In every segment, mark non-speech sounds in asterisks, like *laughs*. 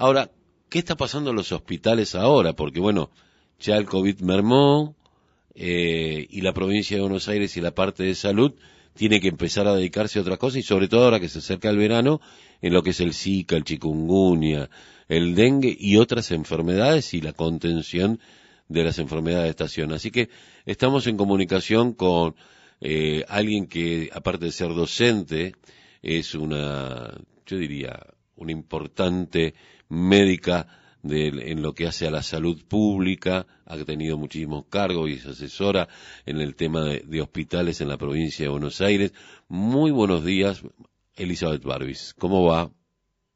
Ahora, ¿qué está pasando en los hospitales ahora? Porque bueno, ya el COVID mermó eh, y la provincia de Buenos Aires y la parte de salud tiene que empezar a dedicarse a otra cosa y sobre todo ahora que se acerca el verano en lo que es el Zika, el chikungunya, el dengue y otras enfermedades y la contención de las enfermedades de estación. Así que estamos en comunicación con eh, alguien que, aparte de ser docente, es una, yo diría, una importante médica en lo que hace a la salud pública, ha tenido muchísimos cargos y es asesora en el tema de, hospitales en la provincia de Buenos Aires. Muy buenos días, Elizabeth Barbis. ¿Cómo va?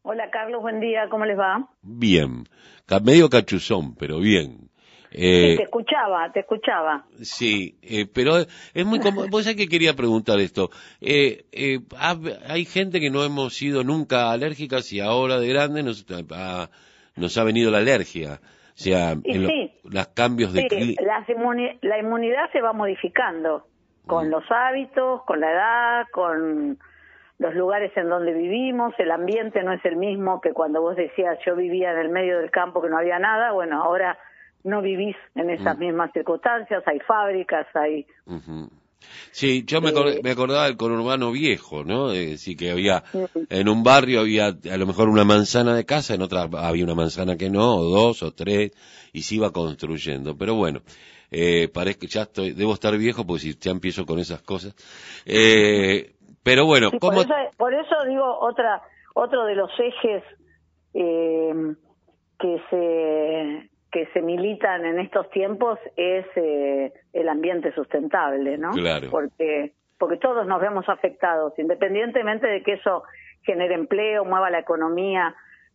Hola Carlos, buen día, ¿cómo les va? Bien, medio cachuzón, pero bien. Eh, te escuchaba, te escuchaba. Sí, eh, pero es muy común. *laughs* Vos sabés que quería preguntar esto. Eh, eh hay gente que no hemos sido nunca alérgicas y ahora de grande nos ha, nos ha venido la alergia. O sea, los cambios de sí, la inmunidad se va modificando con mm. los hábitos, con la edad, con los lugares en donde vivimos, el ambiente no es el mismo que cuando vos decías yo vivía en el medio del campo que no había nada, bueno, ahora no vivís en esas mm. mismas circunstancias, hay fábricas, hay... Sí, yo me, eh, me, acordaba del conurbano viejo, ¿no? sí que había, en un barrio había a lo mejor una manzana de casa, en otra había una manzana que no, o dos, o tres, y se iba construyendo. Pero bueno, eh, parece que ya estoy, debo estar viejo, porque si ya empiezo con esas cosas. Eh, pero bueno, por, eso, digo, otra, otro de los ejes eh, que se que se militan en estos tiempos es eh, el ambiente sustentable, ¿no? Claro. Porque porque todos nos vemos afectados, independientemente de que eso genere empleo, mueva la economía,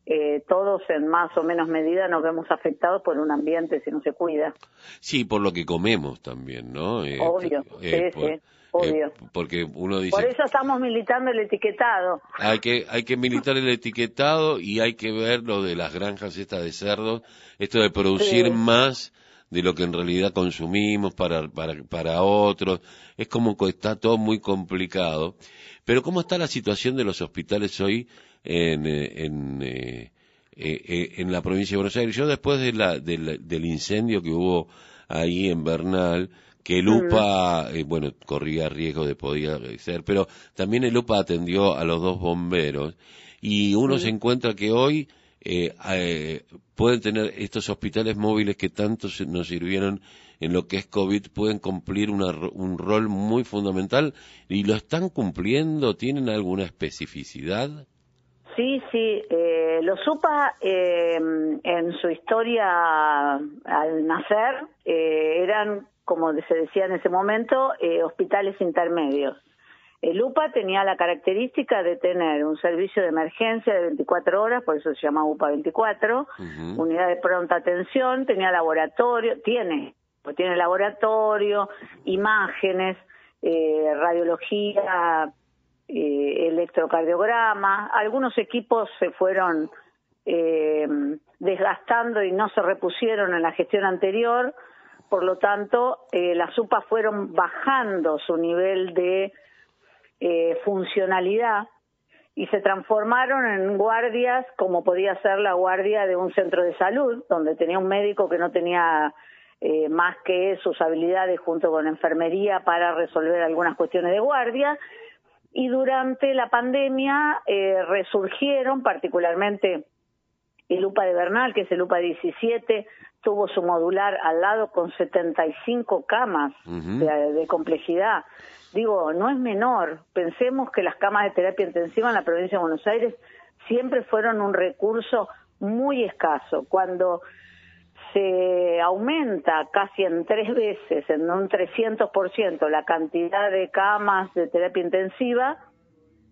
eh, todos en más o menos medida nos vemos afectados por un ambiente si no se cuida. Sí, por lo que comemos también, ¿no? Obvio, sí, sí. Obvio. porque uno dice... Por eso estamos militando el etiquetado. Hay que, hay que militar el etiquetado y hay que ver lo de las granjas estas de cerdos, esto de producir más de lo que en realidad consumimos para, para, para otros. Es como que está todo muy complicado. Pero ¿cómo está la situación de los hospitales hoy en, eh, en, eh, eh, en la provincia de Buenos Aires? Yo después de la, del incendio que hubo ahí en Bernal, que el UPA, eh, bueno, corría riesgo de podía ser, pero también el UPA atendió a los dos bomberos y uno se encuentra que hoy eh, eh, pueden tener estos hospitales móviles que tanto nos sirvieron en lo que es COVID, pueden cumplir un rol muy fundamental y lo están cumpliendo, ¿tienen alguna especificidad? Sí, sí, los UPA en su historia al nacer eran como se decía en ese momento, eh, hospitales intermedios. El UPA tenía la característica de tener un servicio de emergencia de 24 horas, por eso se llama UPA 24, unidad de pronta atención, tenía laboratorio, tiene, pues tiene laboratorio, imágenes, eh, radiología, eh, electrocardiograma. Algunos equipos se fueron desgastando y no se repusieron en la gestión anterior, por lo tanto, eh, las UPA fueron bajando su nivel de eh, funcionalidad y se transformaron en guardias como podía ser la guardia de un centro de salud, donde tenía un médico que no tenía eh, más que sus habilidades junto con enfermería para resolver algunas cuestiones de guardia. Y durante la pandemia resurgieron particularmente el UPA de Bernal, que es el UPA 17, tuvo su modular al lado con 75 camas de, complejidad. Digo, no es menor. Pensemos que las camas de terapia intensiva en la provincia de Buenos Aires siempre fueron un recurso muy escaso. Cuando se aumenta casi en tres veces, en un 300%, la cantidad de camas de terapia intensiva,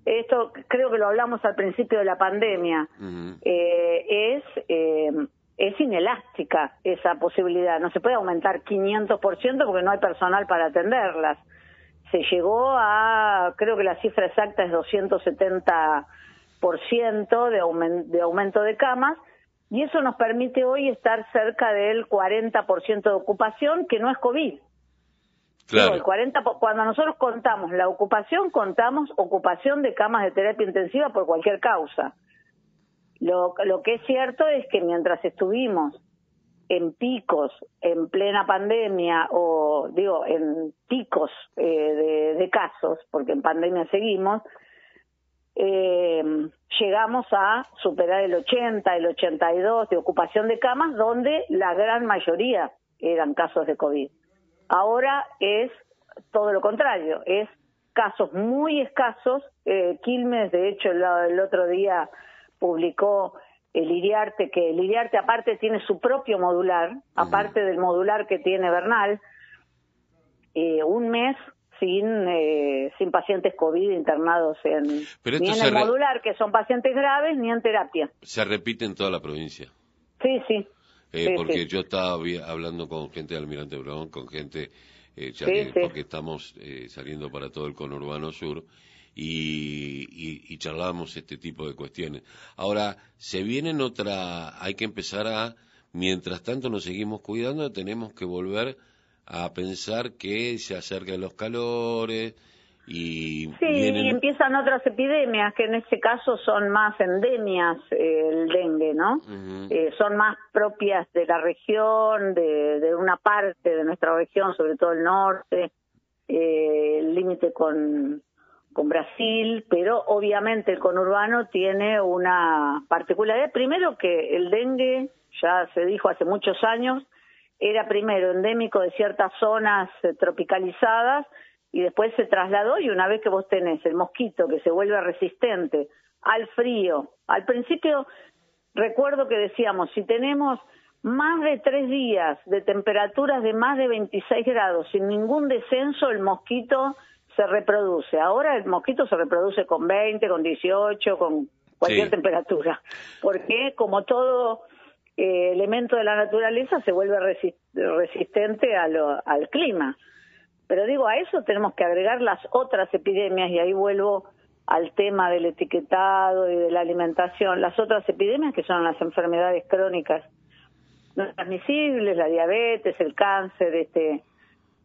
esto creo que lo hablamos al principio de la pandemia, eh, es eh, es inelástica esa posibilidad. No se puede aumentar 500% porque no hay personal para atenderlas. Se llegó a, creo que la cifra exacta es 270% de, de aumento de camas y eso nos permite hoy estar cerca del 40% de ocupación, que no es COVID. Claro. el 40, cuando nosotros contamos la ocupación, contamos ocupación de camas de terapia intensiva por cualquier causa Lo, lo que es cierto es que mientras estuvimos en picos, en plena pandemia, o digo, en picos eh, de, casos, porque en pandemia seguimos, eh, llegamos a superar el 80, el 82 de ocupación de camas, donde la gran mayoría eran casos de COVID. Ahora es todo lo contrario, es casos muy escasos. Eh, Quilmes, de hecho, el otro día publicó el Iriarte, que el Iriarte aparte tiene su propio modular, aparte del modular que tiene Bernal, eh, un mes sin eh, sin pacientes COVID internados en ni en el modular, que son pacientes graves, ni en terapia. Se repite en toda la provincia. Sí, sí. Eh, porque yo estaba hablando con gente de Almirante Brown, con gente, ya porque estamos saliendo para todo el conurbano sur, y, y, charlamos este tipo de cuestiones. Ahora, se viene otra, hay que empezar a, mientras tanto nos seguimos cuidando, tenemos que volver a pensar que se acercan los calores y sí y empiezan otras epidemias que en este caso son más endemias eh, el dengue no eh, son más propias de la región de, de, una parte de nuestra región sobre todo el norte eh, el límite con con Brasil, pero obviamente el conurbano tiene una particularidad. Primero que el dengue, ya se dijo hace muchos años, era primero endémico de ciertas zonas eh, tropicalizadas y después se trasladó y una vez que vos tenés el mosquito que se vuelve resistente al frío, al principio recuerdo que decíamos, si tenemos más de tres días de temperaturas de más de 26 grados sin ningún descenso, el mosquito se reproduce. Ahora el mosquito se reproduce con 20, con 18, con cualquier temperatura, porque como todo eh, elemento de la naturaleza se vuelve resistente al clima. Pero digo, a eso tenemos que agregar las otras epidemias y ahí vuelvo al tema del etiquetado y de la alimentación. Las otras epidemias que son las enfermedades crónicas no transmisibles, la diabetes, el cáncer, este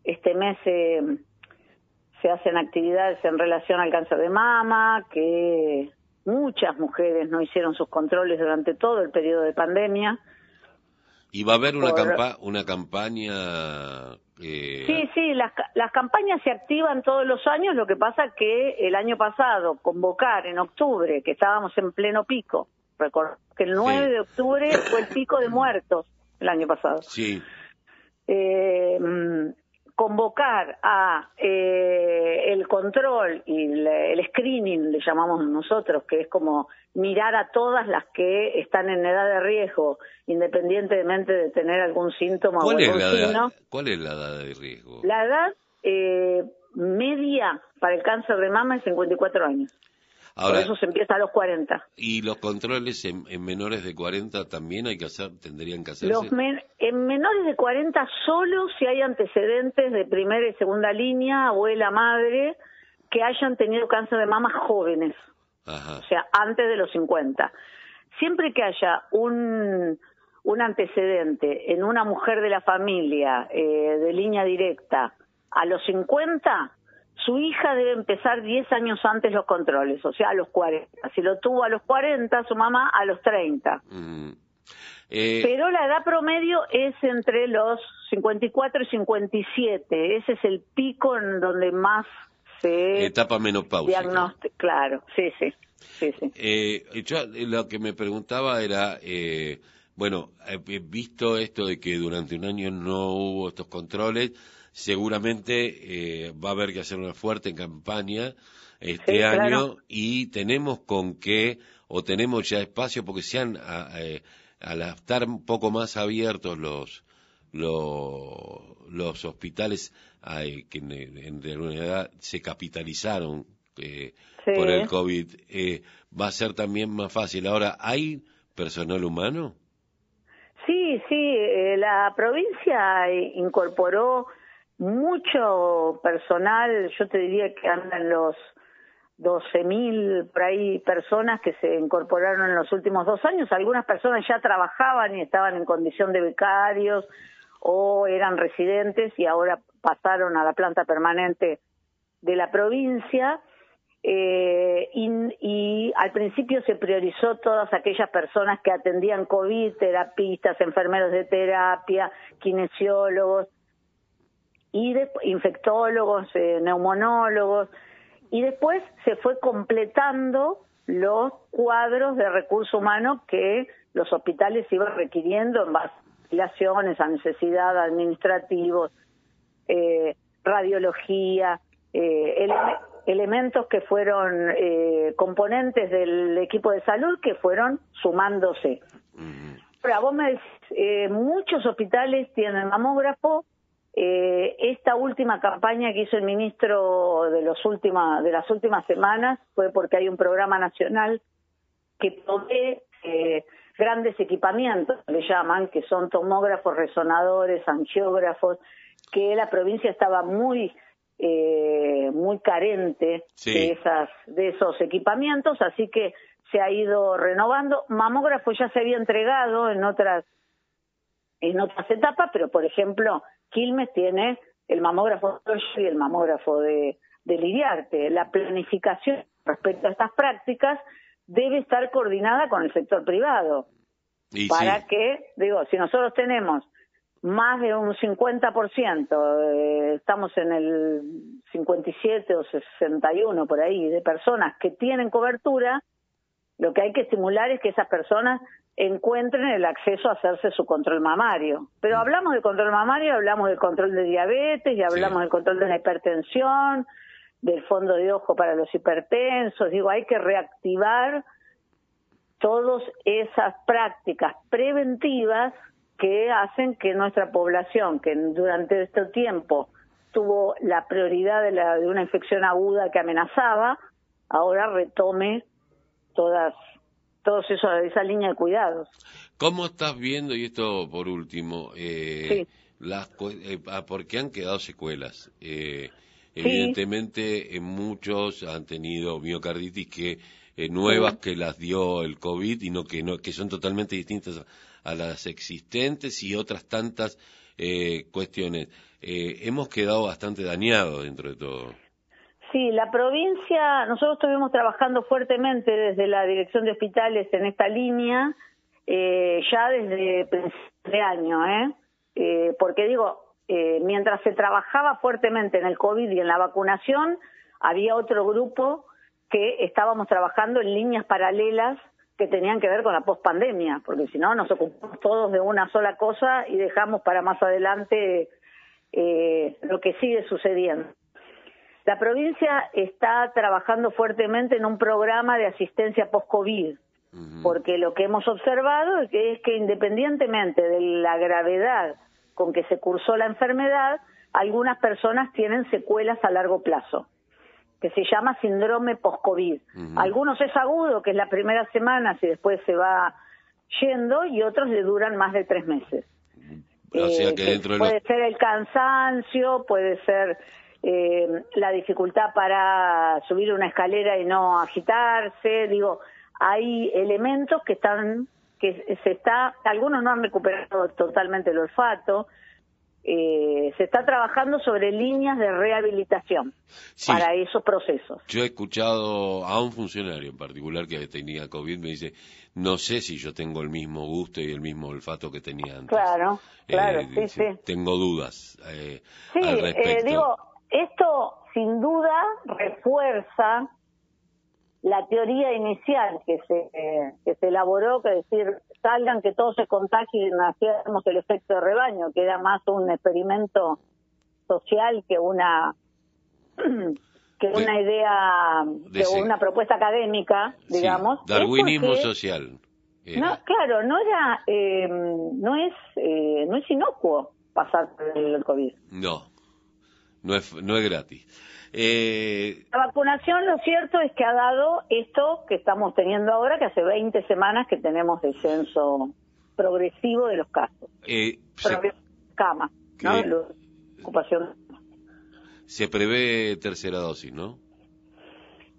este mes se hacen actividades en relación al cáncer de mama, que muchas mujeres no hicieron sus controles durante todo el periodo de pandemia. ¿Y va a haber una, una campaña? Eh... Sí, sí, las, las campañas se activan todos los años, lo que pasa que el año pasado convocar en octubre, que estábamos en pleno pico, recuerdo que el 9 de octubre fue el pico de muertos el año pasado. Sí. Eh, convocar a eh, el control y el, screening, le llamamos nosotros, que es como mirar a todas las que están en edad de riesgo, independientemente de tener algún síntoma o algún signo. ¿Cuál es la edad de riesgo? La edad eh, media para el cáncer de mama es 54 años. Por eso se empieza a los 40. ¿Y los controles en, menores de 40 también hay que hacer, tendrían que hacerse? en menores de 40 solo si hay antecedentes de primera y segunda línea, abuela, madre, que hayan tenido cáncer de mama jóvenes. O sea, antes de los 50. Siempre que haya un, un antecedente en una mujer de la familia eh, de línea directa a los 50, su hija debe empezar 10 años antes los controles, o sea, a los 40. Si lo tuvo a los 40, su mamá a los 30. Mm. Eh, Pero la edad promedio es entre los 54 y 57. Ese es el pico en donde más se... Etapa menopáusica. Claro, sí, sí. sí, sí. Eh, yo lo que me preguntaba era... Eh, bueno, he visto esto de que durante un año no hubo estos controles, seguramente eh, va a haber que hacer una fuerte campaña este año y tenemos con qué, o tenemos ya espacio, porque se han, eh, al estar un poco más abiertos los, los, hospitales que en, realidad se capitalizaron eh, por el COVID, va a ser también más fácil. Ahora, ¿hay personal humano? Sí, sí, la provincia incorporó mucho personal, yo te diría que andan los 12.000 por ahí personas que se incorporaron en los últimos dos años. Algunas personas ya trabajaban y estaban en condición de becarios o eran residentes y ahora pasaron a la planta permanente de la provincia. eh, y, al principio se priorizó todas aquellas personas que atendían COVID, terapistas, enfermeros de terapia, kinesiólogos, y infectólogos, eh, neumonólogos, y después se fue completando los cuadros de recurso humano que los hospitales iban requiriendo en base a a necesidad administrativos, eh, radiología, eh, elementos que fueron eh, componentes del equipo de salud que fueron sumándose. Ahora, vos me decís, eh, muchos hospitales tienen mamógrafo. Eh, esta última campaña que hizo el ministro de, los última, de las últimas semanas fue porque hay un programa nacional que provee grandes equipamientos, le llaman, que son tomógrafos, resonadores, angiógrafos, que la provincia estaba muy eh, muy carente de esas de esos equipamientos así que se ha ido renovando. Mamógrafo ya se había entregado en otras en otras etapas pero por ejemplo Quilmes tiene el mamógrafo y el mamógrafo de, de Liriarte. La planificación respecto a estas prácticas debe estar coordinada con el sector privado para que digo si nosotros tenemos más de un 50%, eh, estamos en el 57 o 61 por ahí, de personas que tienen cobertura, lo que hay que estimular es que esas personas encuentren el acceso a hacerse su control mamario. Pero mm. hablamos de control mamario, hablamos del control de diabetes y hablamos del control de la hipertensión, del fondo de ojo para los hipertensos. Digo, hay que reactivar todas esas prácticas preventivas que hacen que nuestra población, que durante este tiempo tuvo la prioridad de, la, de una infección aguda que amenazaba, ahora retome todas todos eso, esa línea de cuidados. ¿Cómo estás viendo, y esto por último, eh, las, eh, ah, porque han quedado secuelas? Eh, evidentemente, eh, muchos han tenido miocarditis que nuevas que las dio el COVID y no que, no, que son totalmente distintas a las existentes y otras tantas eh, cuestiones. Eh, hemos quedado bastante dañados dentro de todo. Sí, la provincia, nosotros estuvimos trabajando fuertemente desde la Dirección de Hospitales en esta línea, eh, ya desde de año, ¿eh? eh porque digo, mientras se trabajaba fuertemente en el COVID y en la vacunación, había otro grupo que estábamos trabajando en líneas paralelas que tenían que ver con la pospandemia, porque si no nos ocupamos todos de una sola cosa y dejamos para más adelante eh, lo que sigue sucediendo. La provincia está trabajando fuertemente en un programa de asistencia post-COVID, porque lo que hemos observado es que, es que independientemente de la gravedad con que se cursó la enfermedad, algunas personas tienen secuelas a largo plazo que se llama síndrome post-COVID. Algunos es agudo, que es la primera semana, y después se va yendo, y otros le duran más de tres meses. Eh, puede ser el cansancio, puede ser eh, la dificultad para subir una escalera y no agitarse. Digo, hay elementos que están, que se está, algunos no han recuperado totalmente el olfato, eh, se está trabajando sobre líneas de rehabilitación para esos procesos. Yo he escuchado a un funcionario en particular que tenía COVID, me dice, no sé si yo tengo el mismo gusto y el mismo olfato que tenía antes. Claro, eh, claro, sí, sí. Tengo dudas. Eh, sí, eh, digo, esto sin duda refuerza la teoría inicial que se, que se elaboró, que es decir, salgan, que todos se contagien, hacemos el efecto de rebaño, que era más un experimento social que una *clears throat* que una idea, que una propuesta académica, digamos. darwinismo social. No, claro, no era, eh, no es, eh, no es inocuo pasar por el COVID. No, no es, no es gratis. Eh... La vacunación, lo cierto es que ha dado esto que estamos teniendo ahora, que hace 20 semanas que tenemos descenso progresivo de los casos. Eh, Cama, ¿no? ocupación. Se prevé tercera dosis, ¿no?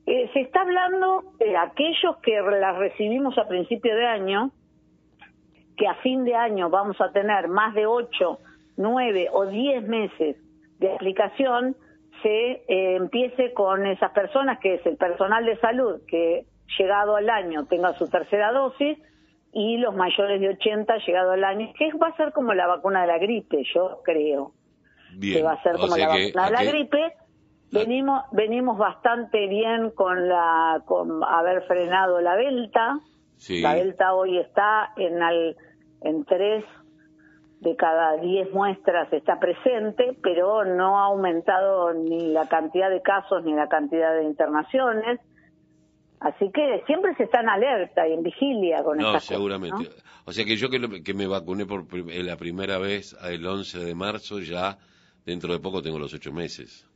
Eh, se está hablando de aquellos que las recibimos a principio de año, que a fin de año vamos a tener más de 8, 9 o 10 meses de aplicación, se eh, empiece con esas personas, que es el personal de salud, que llegado al año tenga su tercera dosis, y los mayores de 80 llegado al año, que va a ser como la vacuna de la gripe, yo creo. Que va a ser como la vacuna de la gripe. Venimos, venimos bastante bien con la, con haber frenado la Delta. La Delta hoy está en al, en tres de cada diez muestras está presente, pero no ha aumentado ni la cantidad de casos ni la cantidad de internaciones. Así que siempre se está en alerta y en vigilia con No, seguramente. O sea que yo que, que me vacuné por eh, la primera vez el 11 de marzo, ya dentro de poco tengo los ocho meses.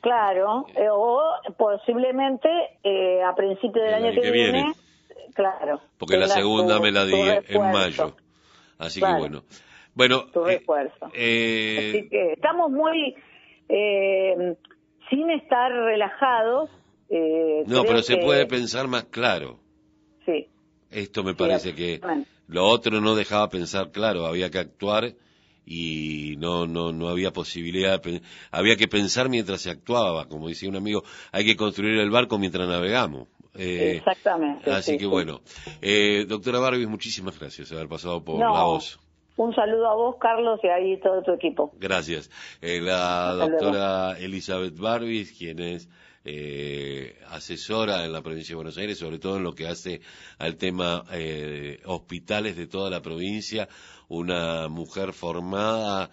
Claro, eh, o posiblemente eh, a principios del año, que, viene, claro. Porque la segunda me la di en mayo. Así que bueno. Bueno, tu refuerzo. Así que estamos muy, sin estar relajados, eh, no, pero se puede pensar más claro. Sí. Esto me parece que lo otro no dejaba pensar claro, había que actuar y no no no había posibilidad había que pensar mientras se actuaba como decía un amigo hay que construir el barco mientras navegamos eh, exactamente así que bueno eh, doctora Barbie muchísimas gracias por haber pasado por la voz un saludo a vos, Carlos, y ahí todo tu equipo. Gracias. la doctora Elizabeth Barbis, quien es eh, asesora en la provincia de Buenos Aires, sobre todo en lo que hace al tema eh, hospitales de toda la provincia, una mujer formada